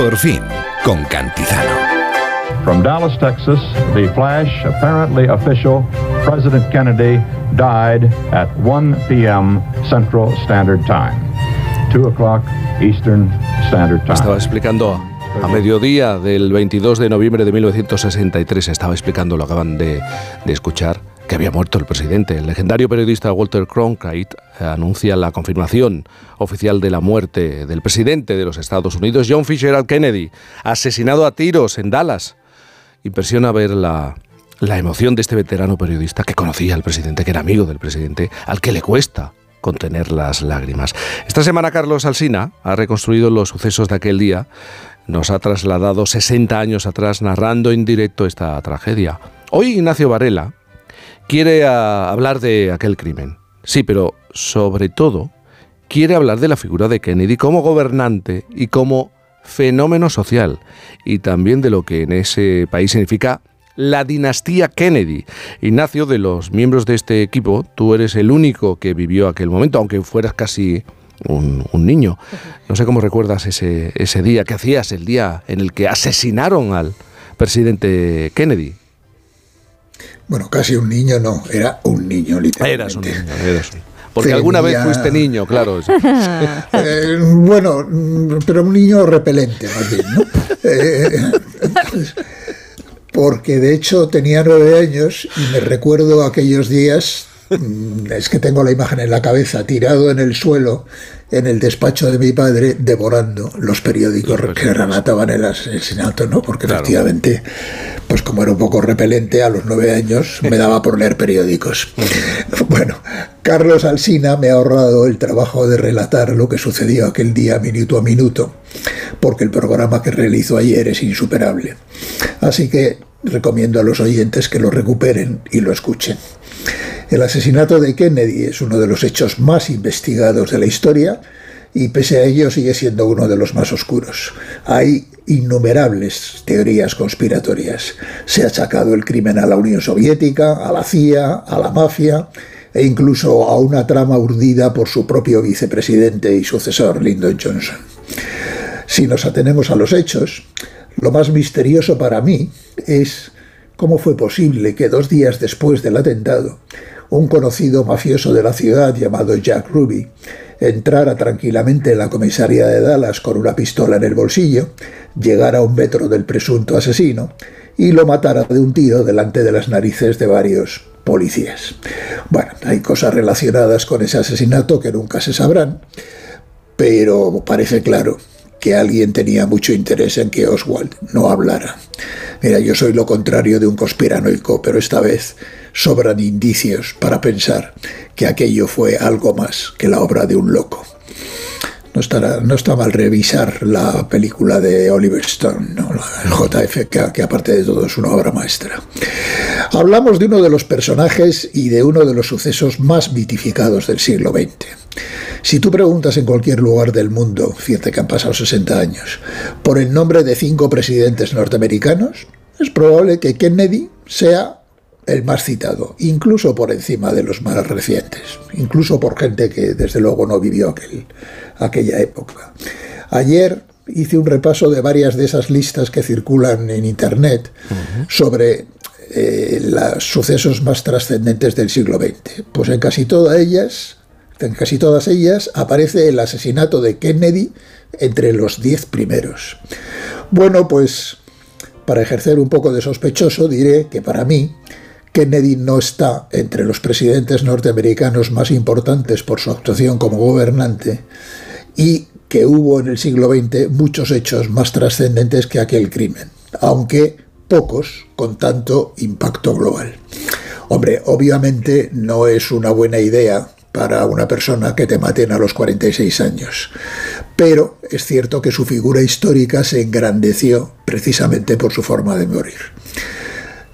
Por fin, con Cantizano. From Dallas, Texas, the flash, apparently official, President Kennedy died at 1 p.m. Central Standard Time, 2 o'clock Eastern Standard Time. Estaba explicando a mediodía del 22 de noviembre de 1963, estaba explicando, lo acaban de, de escuchar, que había muerto el presidente. El legendario periodista Walter Cronkite anuncia la confirmación oficial de la muerte del presidente de los Estados Unidos, John Fitzgerald Kennedy, asesinado a tiros en Dallas. Impresiona ver la, la emoción de este veterano periodista que conocía al presidente, que era amigo del presidente, al que le cuesta contener las lágrimas. Esta semana Carlos Alsina ha reconstruido los sucesos de aquel día, nos ha trasladado 60 años atrás narrando en directo esta tragedia. Hoy Ignacio Varela, quiere ah, hablar de aquel crimen. Sí, pero sobre todo quiere hablar de la figura de Kennedy como gobernante y como fenómeno social y también de lo que en ese país significa la dinastía Kennedy. Ignacio, de los miembros de este equipo, tú eres el único que vivió aquel momento, aunque fueras casi un, niño. No sé cómo recuerdas ese, ese día, ¿qué hacías el día en el que asesinaron al presidente Kennedy? Bueno, casi un niño no, era un niño literalmente. Eras un niño, eras un Porque alguna vez fuiste niño, claro. Eh, bueno, pero un niño repelente más bien, ¿no? Eh, porque de hecho tenía nueve años y me recuerdo aquellos días, es que tengo la imagen en la cabeza, tirado en el suelo en el despacho de mi padre devorando los periódicos que relataban el asesinato, ¿no? Porque efectivamente, pues como era un poco repelente, a los nueve años me daba por leer periódicos. bueno, Carlos Alsina me ha ahorrado el trabajo de relatar lo que sucedió aquel día minuto a minuto, porque el programa que realizó ayer es insuperable. Así que recomiendo a los oyentes que lo recuperen y lo escuchen. El asesinato de Kennedy es uno de los hechos más investigados de la historia y pese a ello sigue siendo uno de los más oscuros. Hay innumerables teorías conspiratorias. Se ha achacado el crimen a la Unión Soviética, a la CIA, a la mafia e incluso a una trama urdida por su propio vicepresidente y sucesor, Lyndon Johnson. Si nos atenemos a los hechos, lo más misterioso para mí es cómo fue posible que dos días después del atentado un conocido mafioso de la ciudad llamado Jack Ruby entrara tranquilamente en la comisaría de Dallas con una pistola en el bolsillo, llegara a un metro del presunto asesino y lo matara de un tiro delante de las narices de varios policías. Bueno, hay cosas relacionadas con ese asesinato que nunca se sabrán, pero parece claro que alguien tenía mucho interés en que Oswald no hablara. Mira, yo soy lo contrario de un conspiranoico, pero esta vez sobran indicios para pensar que aquello fue algo más que la obra de un loco. No, estará, no está mal revisar la película de Oliver Stone, ¿no? el JFK, que aparte de todo es una obra maestra. Hablamos de uno de los personajes y de uno de los sucesos más mitificados del siglo XX. Si tú preguntas en cualquier lugar del mundo, fíjate que han pasado 60 años, por el nombre de cinco presidentes norteamericanos, es probable que Kennedy sea el más citado, incluso por encima de los más recientes, incluso por gente que desde luego no vivió aquel, aquella época. Ayer hice un repaso de varias de esas listas que circulan en Internet sobre eh, los sucesos más trascendentes del siglo XX. Pues en casi todas ellas, en casi todas ellas aparece el asesinato de Kennedy entre los diez primeros. Bueno, pues para ejercer un poco de sospechoso diré que para mí Kennedy no está entre los presidentes norteamericanos más importantes por su actuación como gobernante y que hubo en el siglo XX muchos hechos más trascendentes que aquel crimen, aunque pocos con tanto impacto global. Hombre, obviamente no es una buena idea para una persona que te maten a los 46 años, pero es cierto que su figura histórica se engrandeció precisamente por su forma de morir.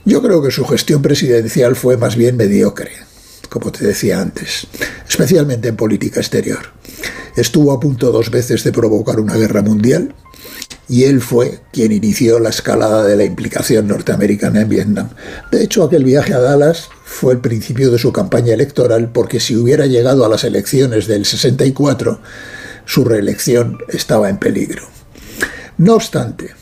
Yo creo que su gestión presidencial fue más bien mediocre, como te decía antes, especialmente en política exterior. Estuvo a punto dos veces de provocar una guerra mundial y él fue quien inició la escalada de la implicación norteamericana en Vietnam. De hecho, aquel viaje a Dallas fue el principio de su campaña electoral porque si hubiera llegado a las elecciones del 64, su reelección estaba en peligro. No obstante,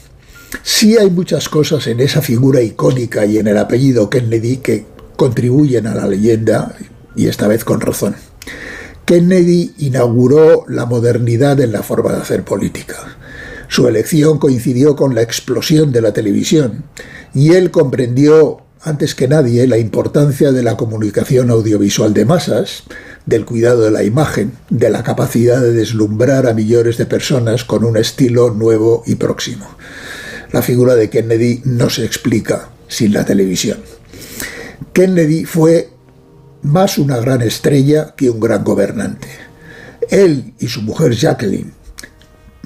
sí hay muchas cosas en esa figura icónica y en el apellido Kennedy que contribuyen a la leyenda, y esta vez con razón. Kennedy inauguró la modernidad en la forma de hacer política. Su elección coincidió con la explosión de la televisión y él comprendió antes que nadie la importancia de la comunicación audiovisual de masas, del cuidado de la imagen, de la capacidad de deslumbrar a millones de personas con un estilo nuevo y próximo. La figura de Kennedy no se explica sin la televisión. Kennedy fue más una gran estrella que un gran gobernante. Él y su mujer Jacqueline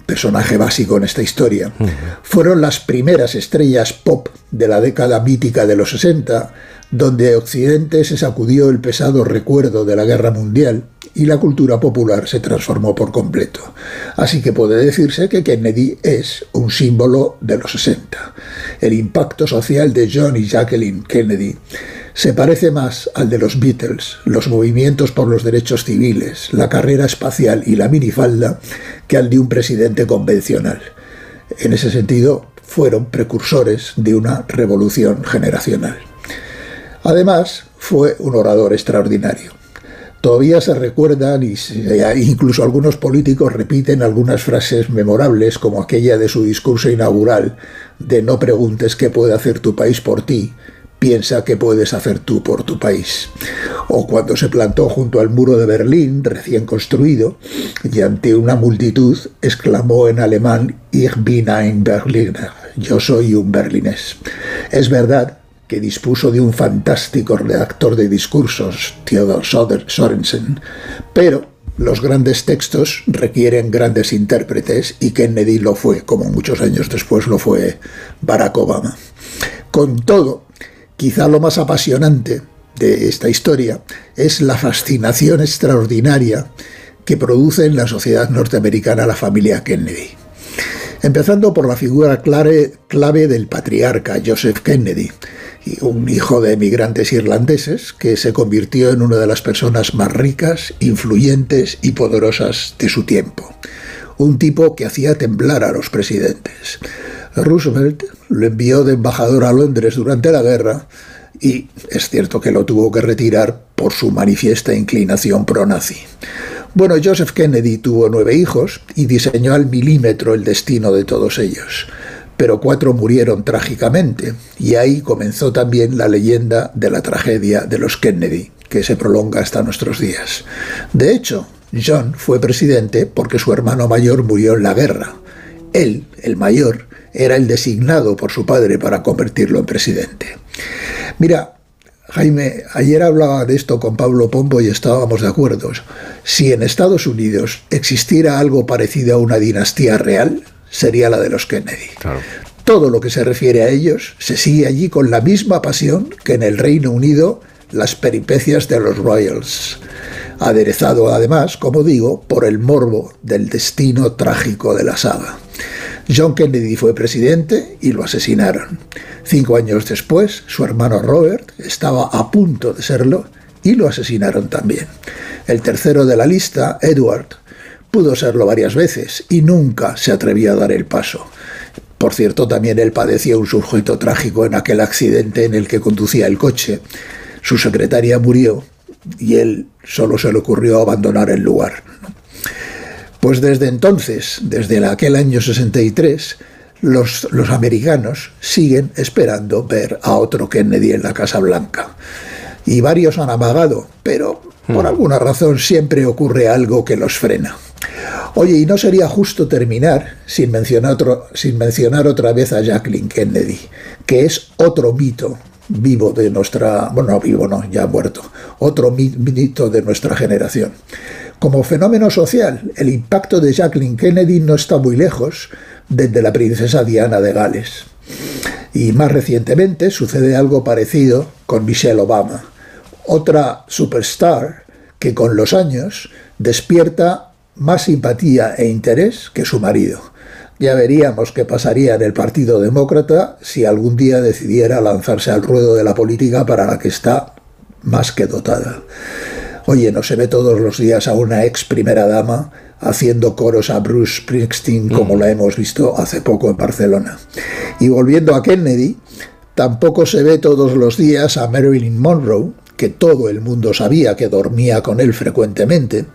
personaje básico en esta historia, fueron las primeras estrellas pop de la década mítica de los 60, donde Occidente se sacudió el pesado recuerdo de la guerra mundial y la cultura popular se transformó por completo. Así que puede decirse que Kennedy es un símbolo de los 60. El impacto social de John y Jacqueline Kennedy se parece más al de los Beatles, los movimientos por los derechos civiles, la carrera espacial y la minifalda, que al de un presidente convencional. En ese sentido, fueron precursores de una revolución generacional. Además, fue un orador extraordinario. Todavía se recuerdan y incluso algunos políticos repiten algunas frases memorables como aquella de su discurso inaugural de no preguntes qué puede hacer tu país por ti, piensa que puedes hacer tú por tu país. O cuando se plantó junto al muro de Berlín, recién construido, y ante una multitud exclamó en alemán Ich bin ein Berliner, yo soy un berlinés. Es verdad que dispuso de un fantástico redactor de discursos, Theodor Sorensen, pero los grandes textos requieren grandes intérpretes y Kennedy lo fue, como muchos años después lo fue Barack Obama. Con todo, Quizá lo más apasionante de esta historia es la fascinación extraordinaria que produce en la sociedad norteamericana la familia Kennedy. Empezando por la figura clave, del patriarca Joseph Kennedy, un hijo de emigrantes irlandeses que se convirtió en una de las personas más ricas, influyentes y poderosas de su tiempo. Un tipo que hacía temblar a los presidentes. Roosevelt lo envió de embajador a Londres durante la guerra y es cierto que lo tuvo que retirar por su manifiesta inclinación pro-nazi. Bueno, Joseph Kennedy tuvo nueve hijos y diseñó al milímetro el destino de todos ellos, pero cuatro murieron trágicamente y ahí comenzó también la leyenda de la tragedia de los Kennedy, que se prolonga hasta nuestros días. De hecho, John fue presidente porque su hermano mayor murió en la guerra. Él, el mayor, era el designado por su padre para convertirlo en presidente. Mira, Jaime, ayer hablaba de esto con Pablo Pombo y estábamos de acuerdo. Si en Estados Unidos existiera algo parecido a una dinastía real, sería la de los Kennedy. Todo lo que se refiere a ellos se sigue allí con la misma pasión que en el Reino Unido las peripecias de los Royals, aderezado además, como digo, por el morbo del destino trágico de la saga. John Kennedy fue presidente y lo asesinaron. Cinco años después, su hermano Robert estaba a punto de serlo y lo asesinaron también. El tercero de la lista, Edward, pudo serlo varias veces y nunca se atrevió a dar el paso. Por cierto, también él padeció un sujeto trágico en aquel accidente en el que conducía el coche. Su secretaria murió y él solo se le ocurrió abandonar el lugar. Pues desde entonces, desde aquel año 63, los, los, americanos siguen esperando ver a otro Kennedy en la Casa Blanca. Y varios han amagado, pero por hmm. alguna razón siempre ocurre algo que los frena. Oye, y no sería justo terminar sin mencionar, otro, sin mencionar otra vez a Jacqueline Kennedy, que es otro mito vivo de nuestra, bueno, no vivo, no, ya muerto, otro mito de nuestra generación. Como fenómeno social, el impacto de Jacqueline Kennedy no está muy lejos desde la princesa Diana de Gales. Y más recientemente sucede algo parecido con Michelle Obama, otra superstar que con los años despierta más simpatía e interés que su marido. Ya veríamos qué pasaría en el Partido Demócrata si algún día decidiera lanzarse al ruedo de la política para la que está más que dotada. Oye, no se ve todos los días a una ex primera dama haciendo coros a Bruce Springsteen como la hemos visto hace poco en Barcelona. Y volviendo a Kennedy, tampoco se ve todos los días a Marilyn Monroe, que todo el mundo sabía que dormía con él frecuentemente,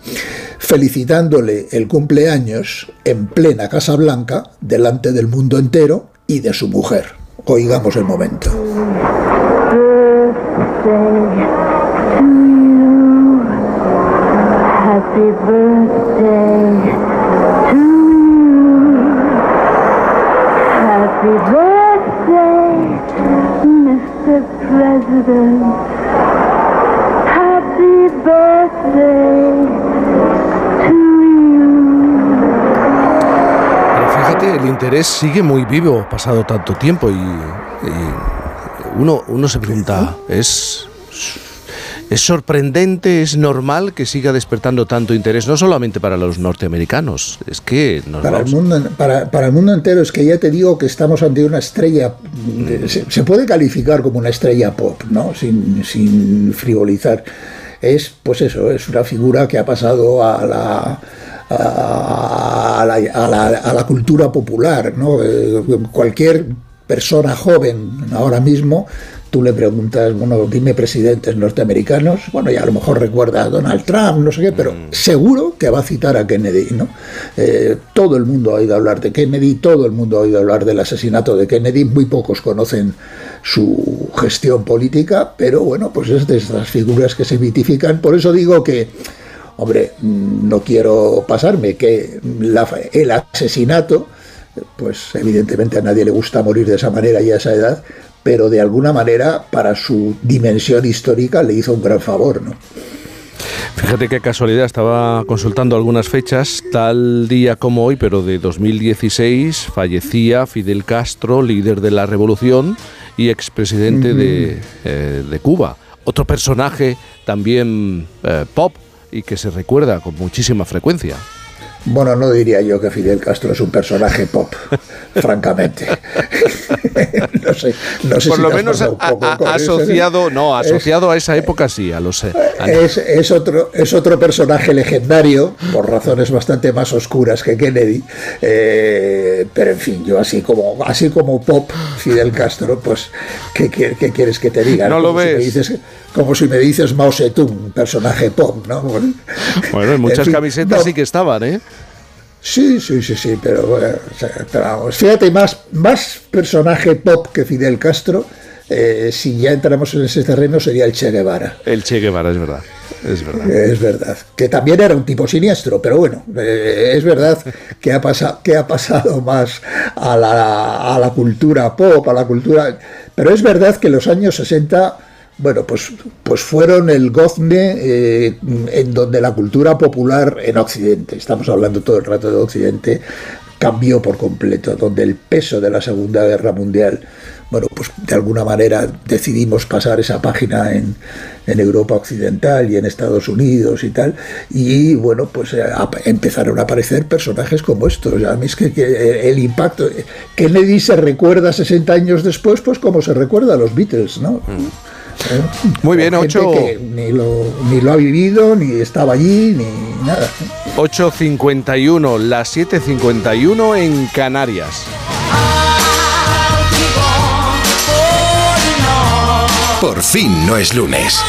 felicitándole el cumpleaños en plena Casa Blanca delante del mundo entero y de su mujer. Oigamos el momento. Happy birthday to you. Happy birthday, Mr. President. Happy birthday to you. Pero fíjate, el interés sigue muy vivo pasado tanto tiempo y, y uno, uno se pregunta, ¿es es sorprendente, es normal que siga despertando tanto interés, no solamente para los norteamericanos, es que para, el mundo, para, el mundo entero, es que ya te digo que estamos ante una estrella, se, puede calificar como una estrella pop, ¿no? sin, sin frivolizar. Es, pues eso, es una figura que ha pasado a la, a la, a la, a la cultura popular. ¿no? Eh, cualquier persona joven ahora mismo tú le preguntas, bueno, dime presidentes norteamericanos, bueno, ya a lo mejor recuerda a Donald Trump, no sé qué, pero mm. seguro que va a citar a Kennedy, ¿no? Eh, todo el mundo ha oído hablar de Kennedy, todo el mundo ha oído hablar del asesinato de Kennedy, muy pocos conocen su gestión política, pero bueno, pues es de estas figuras que se mitifican, por eso digo que hombre, no quiero pasarme, que el asesinato, pues evidentemente a nadie le gusta morir de esa manera y a esa edad, pero de alguna manera para su dimensión histórica le hizo un gran favor, ¿no? Fíjate qué casualidad, estaba consultando algunas fechas, tal día como hoy, pero de 2016, fallecía Fidel Castro, líder de la revolución y expresidente de, eh, de, Cuba. Otro personaje también eh, pop y que se recuerda con muchísima frecuencia. Bueno, no diría yo que Fidel Castro es un personaje pop, francamente. no sé, no sé Por lo menos asociado, no, asociado a esa época sí, a los. Es, es, otro, es otro personaje legendario, por razones bastante más oscuras que Kennedy. Eh, pero en fin, yo así como, así como pop, Fidel Castro, pues, ¿qué, quieres que te diga? No lo ves como si me dices Mao Zedong, personaje pop, ¿no? Bueno, en muchas camisetas sí que estaban, ¿eh? Sí, sí, sí, sí, pero, fíjate, más, más personaje pop que Fidel Castro, eh, si ya entramos en ese terreno, sería el Che Guevara. El Che Guevara, es verdad. Es verdad. Es verdad. Que también era un tipo siniestro, pero bueno, eh, es verdad que ha, pasado, que ha pasado más a la, a la cultura pop, a la cultura. Pero es verdad que en los años 60 bueno, pues, pues fueron el gozne eh, en donde la cultura popular en Occidente, estamos hablando todo el rato de Occidente, cambió por completo, donde el peso de la Segunda Guerra Mundial, bueno, pues de alguna manera decidimos pasar esa página en, Europa Occidental y en Estados Unidos y tal, y bueno, pues eh, empezaron a aparecer personajes como estos. A mí es que, el impacto, Kennedy se recuerda 60 años después, pues como se recuerda a los Beatles, ¿no? Mm. Muy bien, 8. Ni lo, ni lo ha vivido, ni estaba allí, ni nada. 8.51, las 7.51 en Canarias. Por fin no es lunes.